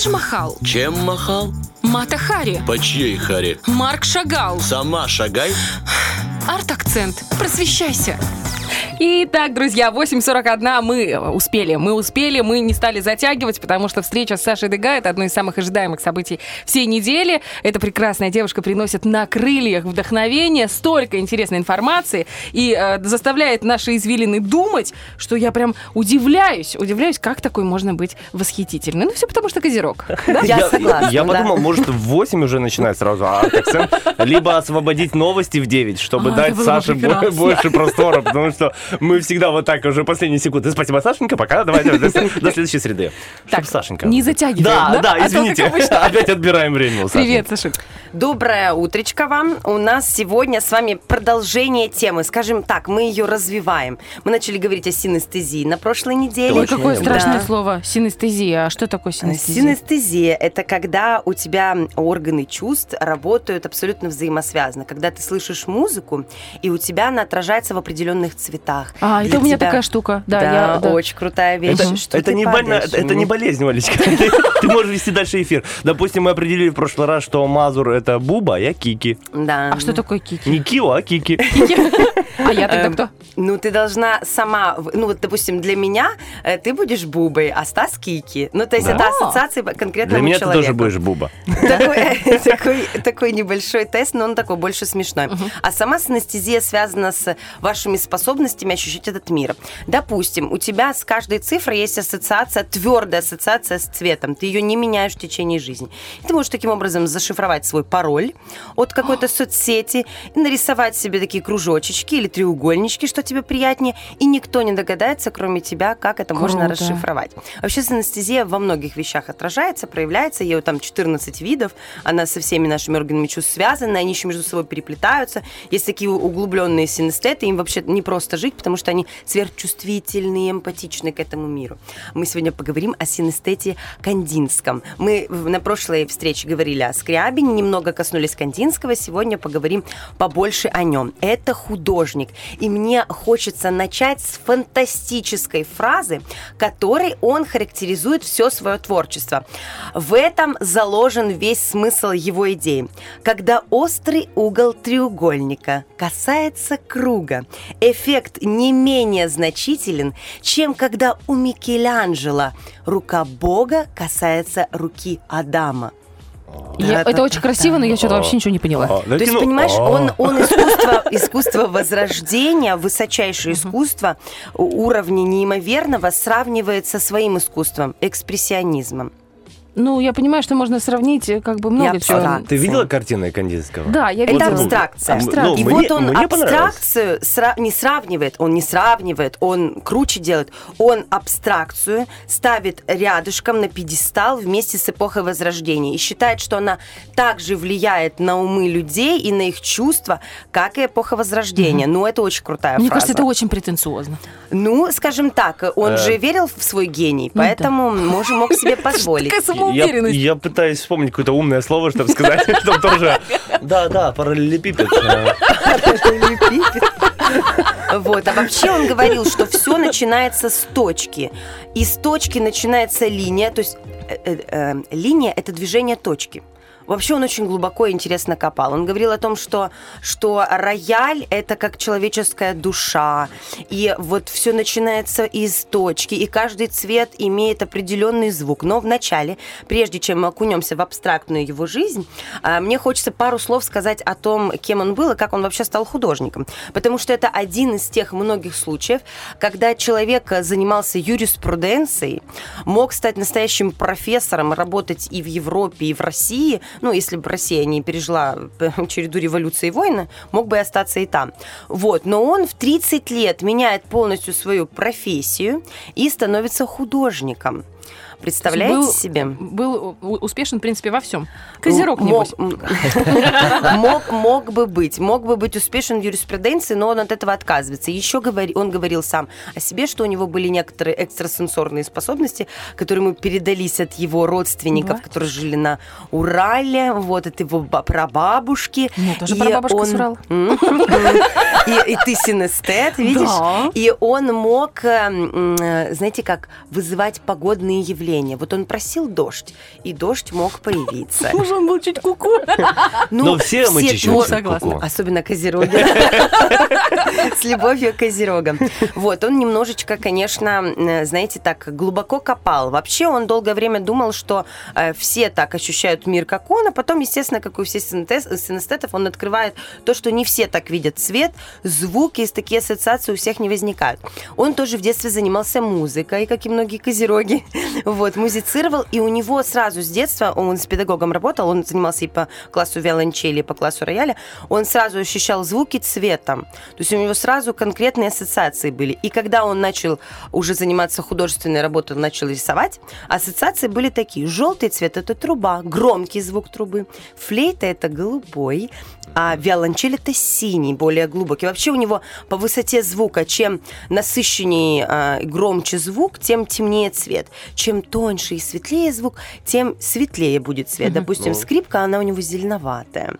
Тадж Махал, Чем махал? Мата Хари, По чьей харе? Марк Шагал, Сама шагай. арт-акцент. Просвещайся. Итак, друзья, 8.41 мы успели. Мы успели, мы не стали затягивать, потому что встреча с Сашей Дега – это одно из самых ожидаемых событий всей недели. Эта прекрасная девушка приносит на крыльях вдохновение, столько интересной информации и э, заставляет наши извилины думать, что я прям удивляюсь, удивляюсь, как такой можно быть восхитительным. Ну, все потому что Козерог. Я согласна, Я да. подумал, может, в 8 уже начинать сразу а акцент, либо освободить новости в 9, чтобы А, дать Саше прекрасно. больше простора, потому что мы всегда вот так уже последние секунды. Спасибо, Сашенька, пока, давайте до до следующей среды. Так, Сашенька. не затягиваем, Да, да? да, А то, извините, обычно. опять отбираем время у Саши. Привет, Саша. Доброе утречко вам. У нас сегодня с вами продолжение темы. Скажем так, мы ее развиваем. Мы начали говорить о синестезии на прошлой неделе. Ой, какое Да. страшное слово. Синестезия. А что такое синестезия? Синестезия – это когда у тебя органы чувств работают абсолютно взаимосвязанно. Когда ты слышишь музыку, и у тебя она отражается в определенных цветах. А, это у меня тебя- такая штука. Да, Да, я, да. очень крутая вещь. Это, что это не больно, это не болезнь, Валечка. Ты, можешь вести дальше эфир. Допустим, мы определили в прошлый раз, что Мазур это Буба, а я Кики. Да. А что такое кики? Не Кио, а Кики. А я тогда Эм, кто? Ну, ты должна сама, ну, вот, допустим, для меня э, ты будешь Бубой, а Стас Кики. Ну, то есть это ассоциация по конкретному Для меня ты тоже будешь Буба. Такой небольшой тест, но он такой больше смешной. А сама синестезия связана с вашими способностями ощущать этот мир. Допустим, у тебя с каждой цифрой есть ассоциация, твердая ассоциация с цветом. Ты ее не меняешь в течение жизни. И ты можешь таким образом зашифровать свой пароль от какой-то соцсети, и нарисовать себе такие кружочечки или треугольнички, что тебе приятнее, и никто не догадается, кроме тебя, как это можно Круто. расшифровать. Вообще синестезия во многих вещах отражается, проявляется. Ее там 14 видов. Она со всеми нашими органами чувств связана, они еще между собой переплетаются. Есть такие углубленные синестеты, им вообще не просто жить, потому что они сверхчувствительные, эмпатичны к этому миру. Мы сегодня поговорим о синестете кандинском. Мы на прошлой встрече говорили о Скрябине, немного коснулись Кандинского. Сегодня поговорим побольше о нем. Это художник. И мне хочется начать с фантастической фразы, которой он характеризует все свое творчество. В этом заложен весь смысл его идеи. Когда острый угол треугольника касается круга, эффект не менее значителен, чем когда у Микеланджело рука Бога касается руки Адама. Я- это очень красиво, но я что-то вообще ничего не поняла. А, То есть, ну, понимаешь, а. он, он искусство, искусство возрождения, высочайшее искусство уровня неимоверного сравнивает со своим искусством, экспрессионизмом. Ну, я понимаю, что можно сравнить э, как бы много чего. абстракт. Ты видела картины Кандинского? Да, я Это видела. абстракция. Абстракт. И Ну, вот мне- он мне абстракцию сра- не сравнивает, он не сравнивает, он круче делает. Он абстракцию ставит рядышком на пьедестал вместе с эпохой Возрождения и считает, что она также влияет на умы людей и на их чувства, как и эпоха Возрождения. Ну, это очень крутая Мне фраза. кажется, это очень претенциозно. Ну, скажем так, он Э. же верил в свой гений, Ну поэтому может, мог себе позволить. Я, я пытаюсь вспомнить какое-то умное слово, чтобы сказать, чтобы тоже... Да, да, параллелепипед. Вот, а вообще он говорил, что все начинается с точки. И с точки начинается линия, то есть э, э, э, линия – это движение точки. Вообще он очень глубоко и интересно копал. Он говорил о том, что, что рояль – это как человеческая душа. И вот все начинается из точки, и каждый цвет имеет определенный звук. Но вначале, прежде чем мы окунемся в абстрактную его жизнь, а, мне хочется пару слов сказать о том, кем он был и как он вообще стал художником. Потому что это один из тех многих случаев, когда человек занимался юриспруденцией, мог стать настоящим профессором, работать и в Европе, и в России. Ну, если бы Россия не пережила э, череду революции и войны, мог бы и остаться и там. Вот. Но он в 30 лет меняет полностью свою профессию и становится художником. Представляете был, себе? Был успешен, в принципе, во всем. Козерог, небось. мог, мог, бы быть, мог бы быть успешен в юриспруденции, но он от этого отказывается. Еще говори, он говорил сам о себе, что у него были некоторые экстрасенсорные способности, которые ему передались от его родственников, Да. которые жили на Урале, вот от его ба- прабабушки. У меня тоже И прабабушка с Урала. И, и ты синестет, видишь? Да. И он мог, э, м, э, знаете как, вызывать погодные явления. появления. Вот он просил дождь, и дождь мог появиться. Может, он был чуть куку. Ну, Но все мы чуть-чуть согласна. ку-ку. Особенно козероги. С любовью к козерогам. Вот, он немножечко, конечно, знаете, так глубоко копал. Вообще он долгое время думал, что э, все так ощущают мир, как он, а потом, естественно, как у всех синестетов, он открывает то, что не все так видят цвет, звуки, и такие ассоциации у всех не возникают. Он тоже в детстве занимался музыкой, как и многие козероги. Вот, музицировал, и у него сразу с детства, он с педагогом работал, он занимался и по классу виолончели, и по классу рояля, он сразу ощущал звуки цветом. То есть у него сразу конкретные ассоциации были. И когда он начал уже заниматься художественной работой, начал рисовать, ассоциации были такие. Желтый цвет – это труба, громкий звук трубы. Флейта – это голубой, а виолончель это синий, более глубокий. Вообще у него по высоте звука, чем насыщеннее а, громче звук, тем темнее цвет. Чем тоньше и светлее звук, тем светлее будет цвет. Допустим, скрипка, она у него зеленоватая.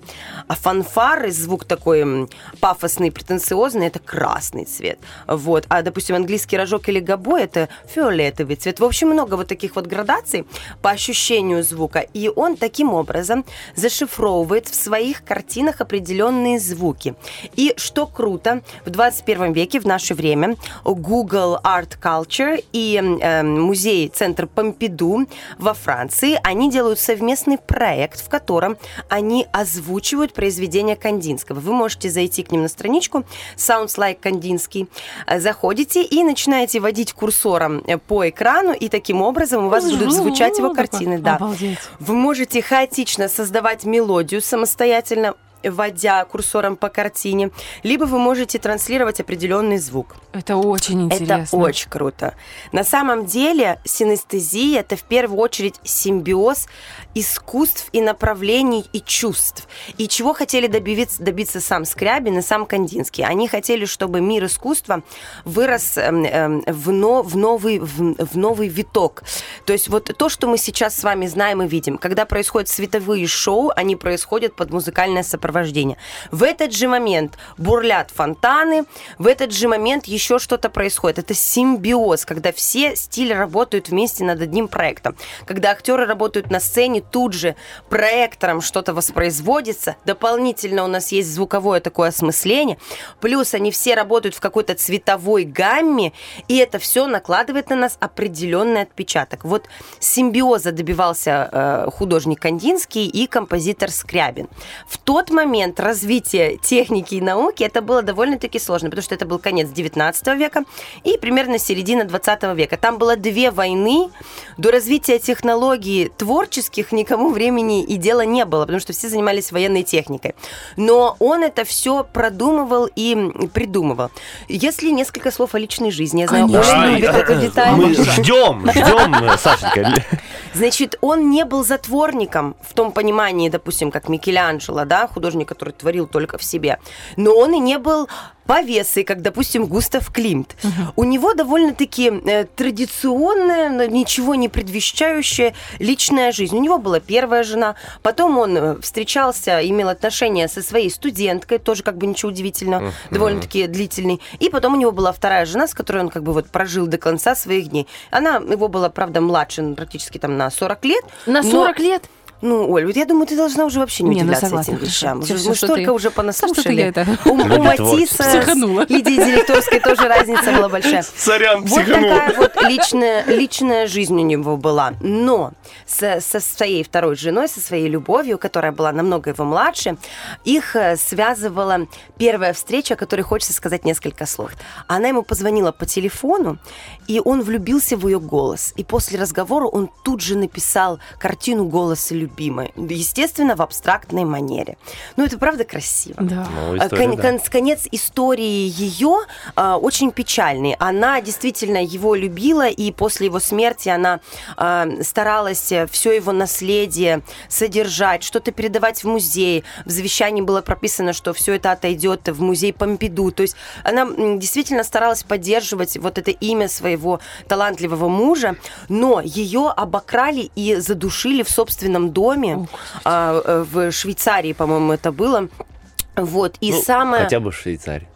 А фанфары, звук такой пафосный, претенциозный, это красный цвет. Вот. А, допустим, английский рожок или гобой, это фиолетовый цвет. В общем, много вот таких вот градаций по ощущению звука. И он таким образом зашифровывает в своих картинах определенные звуки. И что круто, в 21 веке, в наше время, Google Art Culture и э, музей Центр Помпиду во Франции, они делают совместный проект, в котором они озвучивают произведения Кандинского. Вы можете зайти к ним на страничку Sounds Like Кандинский, заходите и начинаете водить курсором э, по экрану, и таким образом у вас будут звучать его картины. Да. Вы можете хаотично создавать мелодию самостоятельно, вводя курсором по картине, либо вы можете транслировать определенный звук. Это очень интересно. Это очень круто. На самом деле синестезия – это в первую очередь симбиоз искусств и направлений и чувств. И чего хотели добиться, добиться сам Скрябин и сам Кандинский? Они хотели, чтобы мир искусства вырос эм, эм, в, но- в новый, в, в новый виток. То есть вот то, что мы сейчас с вами знаем и видим, когда происходят световые шоу, они происходят под музыкальное сопровождение. В этот же момент бурлят фонтаны, в этот же момент еще что-то происходит. Это симбиоз, когда все стили работают вместе над одним проектом. Когда актеры работают на сцене, тут же проектором что-то воспроизводится, дополнительно у нас есть звуковое такое осмысление, плюс они все работают в какой-то цветовой гамме, и это все накладывает на нас определенный отпечаток. Вот симбиоза добивался э, художник Кандинский и композитор Скрябин. В тот момент развития техники и науки это было довольно-таки сложно, потому что это был конец 19 века и примерно середина 20 века. Там было две войны, до развития технологий творческих никому времени и дела не было, потому что все занимались военной техникой. Но он это все продумывал и придумывал. Если несколько слов о личной жизни, я знаю, Конечно. Любит эту деталь. Мы ждем, ждем, Сашенька. Значит, он не был затворником в том понимании, допустим, как Микеланджело, да, художник, который творил только в себе. Но он и не был повесой, как, допустим, Густав Климт. У него довольно-таки э, традиционная, но ничего не предвещающая личная жизнь. У него была первая жена, потом он э, встречался, имел отношения со своей студенткой, тоже как бы ничего удивительного, довольно-таки длительный. И потом у него была вторая жена, с которой он как бы вот прожил до конца своих дней. Она его была, правда, младше, ну, практически там на 40 лет. На но- 40 лет? Ну, Оль, вот я думаю, ты должна уже вообще не, Не, ну, удивляться согласна, этим вещам. Всё, Мы что столько ты- уже Что-то я понаслушали. это... У, у Матисса с Психанула. Лидией Директорской тоже разница была большая. Сорян, Вот такая вот личная, личная жизнь у него была. Но со, со своей второй женой, со своей любовью, которая была намного его младше, их э, связывала первая встреча, о которой хочется сказать несколько слов. Она ему позвонила по телефону, и он влюбился в ее голос. И после разговора он тут же написал картину голоса любимой. Естественно, в абстрактной манере. Ну, это правда красиво. Да. Ну, А, история, кон- да. кон- конец истории ее а, очень печальный. Она действительно его любила, и после его смерти она а, старалась все его наследие содержать, что-то передавать в музей. В завещании было прописано, что все это отойдет в музей Помпиду. То есть она действительно старалась поддерживать вот это имя своего талантливого мужа, но ее обокрали и задушили в собственном доме а, э, в Швейцарии, по-моему, это было Вот, и Ну, самое... Хотя бы в Швейцарии.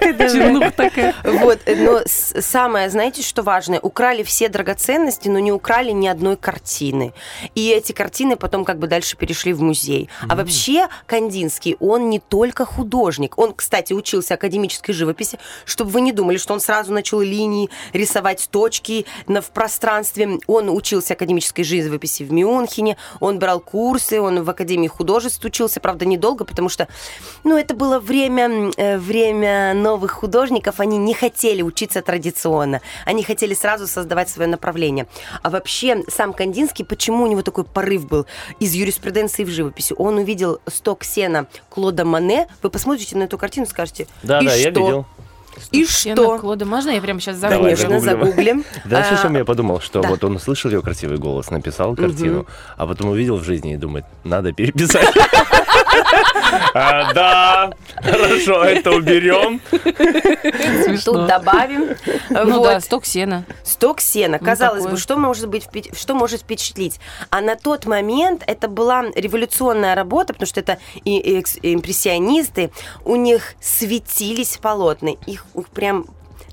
Чернуха такая. Вот, но самое, знаете, что важное? Украли все драгоценности, но не украли ни одной картины. И эти картины потом как бы дальше перешли в музей. А вообще Кандинский, он не только художник. Он, кстати, учился академической живописи, чтобы вы не думали, что он сразу начал линии рисовать точки на, в пространстве. Он учился академической живописи в Мюнхене, он брал курсы, он в Академии художеств учился, правда, недолго, потому что, ну, это было время, э, время новых художников, они не хотели учиться традиционно, они хотели сразу создавать свое направление. А вообще, сам Кандинский, почему у него такой порыв был из юриспруденции в живописи? Он увидел сток сена Клода Мане, вы посмотрите на эту картину, скажете, Да, и да, я что? видел. И Сена что? Клода, можно я прямо сейчас загуглю? Конечно, загуглим. Дальше А, что я подумал, что вот он услышал ее красивый голос, написал картину, а потом увидел в жизни и думает, надо переписать. А, Да, хорошо, это уберем. Тут добавим. Ну Вот. да, сток сена. Сток сена. Ну, Казалось такое. бы, что может быть, что может впечатлить? А на тот момент это была революционная работа, потому что это и, и и импрессионисты, у них светились полотна, их, их прям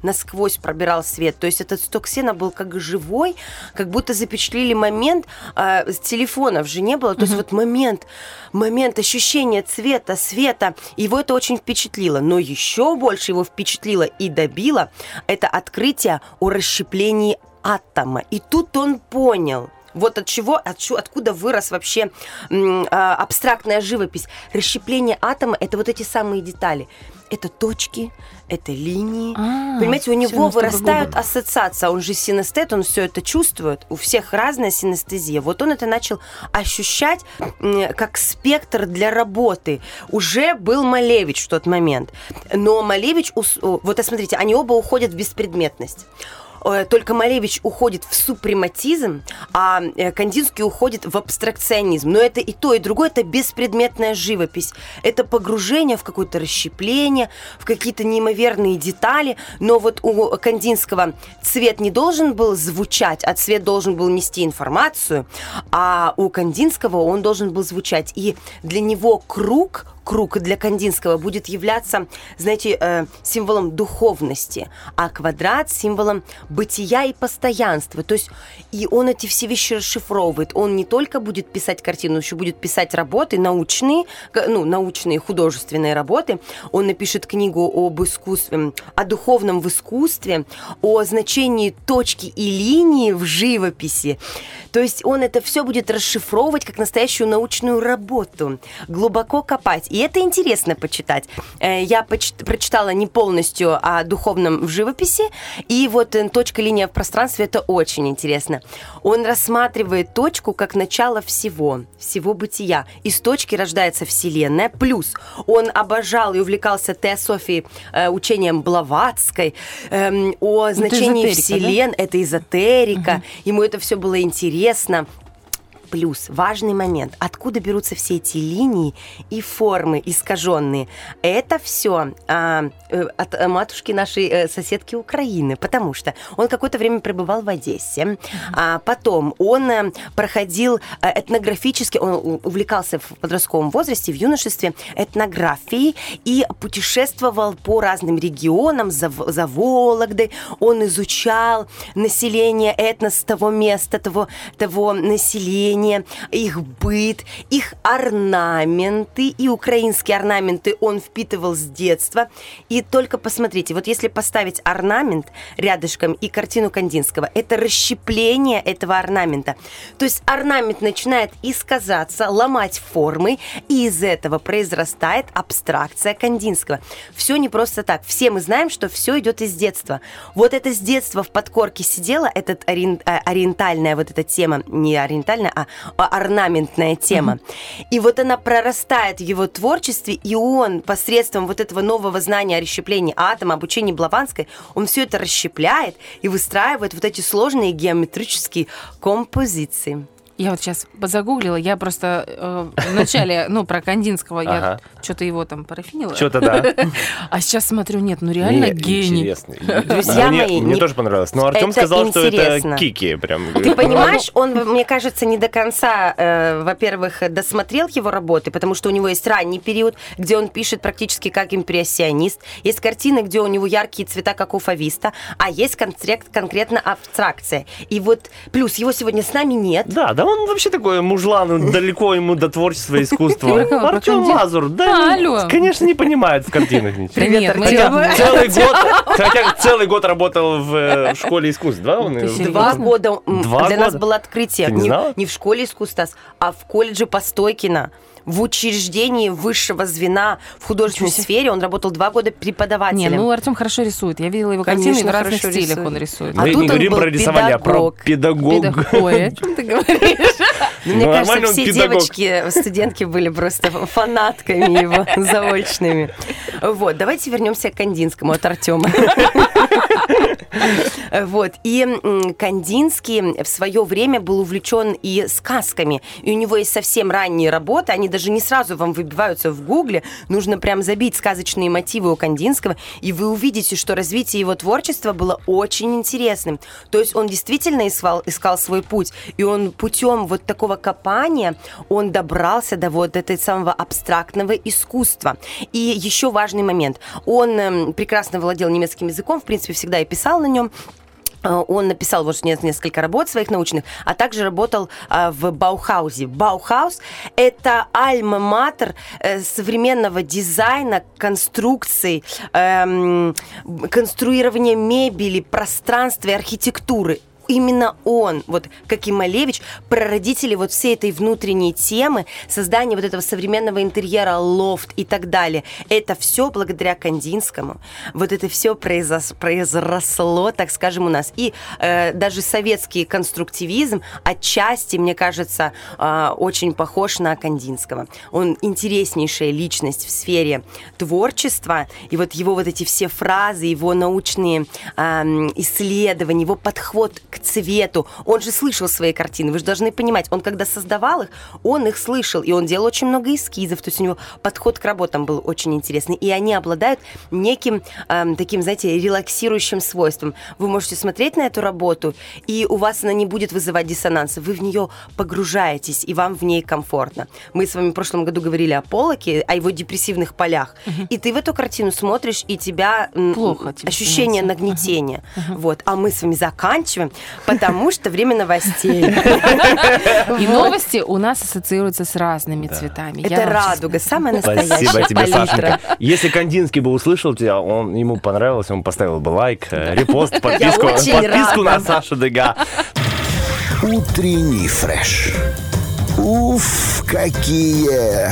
насквозь пробирал свет. То есть этот сток сена был как живой, как будто запечатлели момент, с телефонов же не было. То есть вот момент, момент ощущения цвета, света, его это очень впечатлило. Но еще больше его впечатлило и добило это открытие о расщеплении атома. И тут он понял, вот от чего, от чё- откуда вырос вообще а, абстрактная живопись. Расщепление атома – это вот эти самые детали. Это точки, это линии. А, Понимаете, у него вырастают глубоко. ассоциации. Он же синестет, он все это чувствует. У всех разная синестезия. Вот он это начал ощущать как спектр для работы. Уже был Малевич в тот момент. Но Малевич, ус- вот а смотрите, они оба уходят в беспредметность. Э, Только Малевич уходит в супрематизм, а э, Кандинский уходит в абстракционизм. Но это и то, и другое, это беспредметная живопись. Это погружение в какое-то расщепление, в какие-то неимоверные детали. Но вот у Кандинского цвет не должен был звучать, а цвет должен был нести информацию, а у Кандинского он должен был звучать. И для него круг круг для Кандинского будет являться, знаете, э, символом духовности, а квадрат символом бытия и постоянства. То есть и он эти все вещи расшифровывает. Он не только будет писать картину, еще будет писать работы научные, ну, научные художественные работы. Он напишет книгу об искусстве, о духовном в искусстве, о значении точки и линии в живописи. То есть он это все будет расшифровывать как настоящую научную работу, глубоко копать. И это интересно почитать. Э, Я прочитала не полностью о духовном в живописи, и вот э, точка линия в пространстве это очень интересно. Он рассматривает точку как начало всего, всего бытия. Из точки рождается Вселенная, плюс он обожал и увлекался теософией, э, учением Блаватской, эм, о значении эзотерика, да? Это эзотерика, ему это все было интересно. Плюс важный момент, откуда берутся все эти линии и формы искаженные. Это все от э, матушки нашей э, соседки Украины, потому что он какое-то время пребывал в Одессе, а потом он э, проходил э, этнографически, он увлекался в подростковом возрасте, в юношестве этнографией и путешествовал по разным регионам за, за Вологдой. Он изучал население этнос того места, того, того населения, их быт, их орнаменты и украинские орнаменты он впитывал с детства. И только посмотрите, вот если поставить орнамент рядышком и картину Кандинского, это расщепление этого орнамента. То есть орнамент начинает исказаться, ломать формы, и из этого произрастает абстракция Кандинского. Все не просто так. Все мы знаем, что все идет из детства. Вот это с детства в подкорке сидела, этот ориен- э, ориентальная вот эта тема, не ориентальная, а а орнаментная тема. И вот она прорастает в его творчестве, и он посредством вот этого нового знания о расщеплении атома, обучении Блаванской, он все это расщепляет и выстраивает вот эти сложные геометрические композиции. Я вот сейчас загуглила, я просто э, вначале, ну, про Кандинского, я Ага. что-то его там парафинила. Что-то да. А сейчас смотрю, нет, ну реально гений. интересный. Друзья мне, мои, мне не- тоже понравилось. Но Артем сказал, что это интересно. кики прям. Ты понимаешь, он, мне кажется, не до конца, э, во-первых, досмотрел его работы, потому что у него есть ранний период, где он пишет практически как импрессионист. Есть картины, где у него яркие цвета, как у фависта, а есть конкрет- конкретно абстракция. И вот плюс его сегодня с нами нет. Да, да он вообще такой мужлан, далеко ему до творчества и искусства. Артем Мазур, А, да, алло. конечно, не понимает в картинах ничего. Привет, Целый год, хотя целый год работал в э, в школе искусств, да? Он? Два года Два для нас было открытие. Ты не Не, в школе искусств, а в колледже Постойкина. В учреждении высшего звена в художественной сфере он работал два года Не, преподавателем. ну Артем хорошо рисует. Я видела его картины, Конечно, и в разных хорошо стилях рисует. он рисует. А Мы тут не он говорим был про рисование, а про педагог. педагог. Педагог. Ой, о чем ты говоришь? Ну, Мне кажется, все девочки, студентки были просто фанатками его заочными. Вот, давайте вернемся к Кандинскому от Артема. Вот. И Кандинский в свое время был увлечен и сказками. И у него есть совсем ранние работы, они даже не сразу вам выбиваются в гугле. Нужно прям забить сказочные мотивы у Кандинского, и вы увидите, что развитие его творчества было очень интересным. То есть он действительно искал, искал свой путь, и он путем вот такого копания, он добрался до вот этой самого абстрактного искусства. И еще важный момент. Он эм, прекрасно владел немецким языком, в принципе, всегда и писал на нем. Э, Он написал вот не- несколько работ своих научных, а также работал а, в Баухаузе. Баухаус – это альма-матер э, современного дизайна, конструкций, эм, конструирования мебели, пространства и архитектуры. Именно он, вот как и Малевич, прародители вот всей этой внутренней темы, создания вот этого современного интерьера, лофт и так далее. Это все благодаря Кандинскому. Вот это все произос- произросло, так скажем, у нас. И э, даже советский конструктивизм отчасти, мне кажется, э, очень похож на Кандинского. Он интереснейшая личность в сфере творчества. И вот его вот эти все фразы, его научные эм, исследования, его подход к цвету. Он же слышал свои картины, вы же должны понимать. Он когда создавал их, он их слышал. И он делал очень много эскизов. То есть у него подход к работам был очень интересный. И они обладают неким эм, таким, знаете, релаксирующим свойством. Вы можете смотреть на эту работу, и у вас она не будет вызывать диссонанса. Вы в нее погружаетесь, и вам в ней комфортно. Мы с вами в прошлом году говорили о Полоке, о его депрессивных полях. И ты в эту картину смотришь, и тебя Плохо тебе ощущение становится. нагнетения. Вот. А мы с вами заканчиваем, потому что время новостей. И новости у нас ассоциируются с разными цветами. Я Это радуга, самая настоящая Спасибо тебе. Сашенька. Если Кандинский бы услышал тебя, он ему понравилось, он поставил бы лайк, э, репост, подписку, подписку на Сашу Дега. Утренний фреш. Уф, какие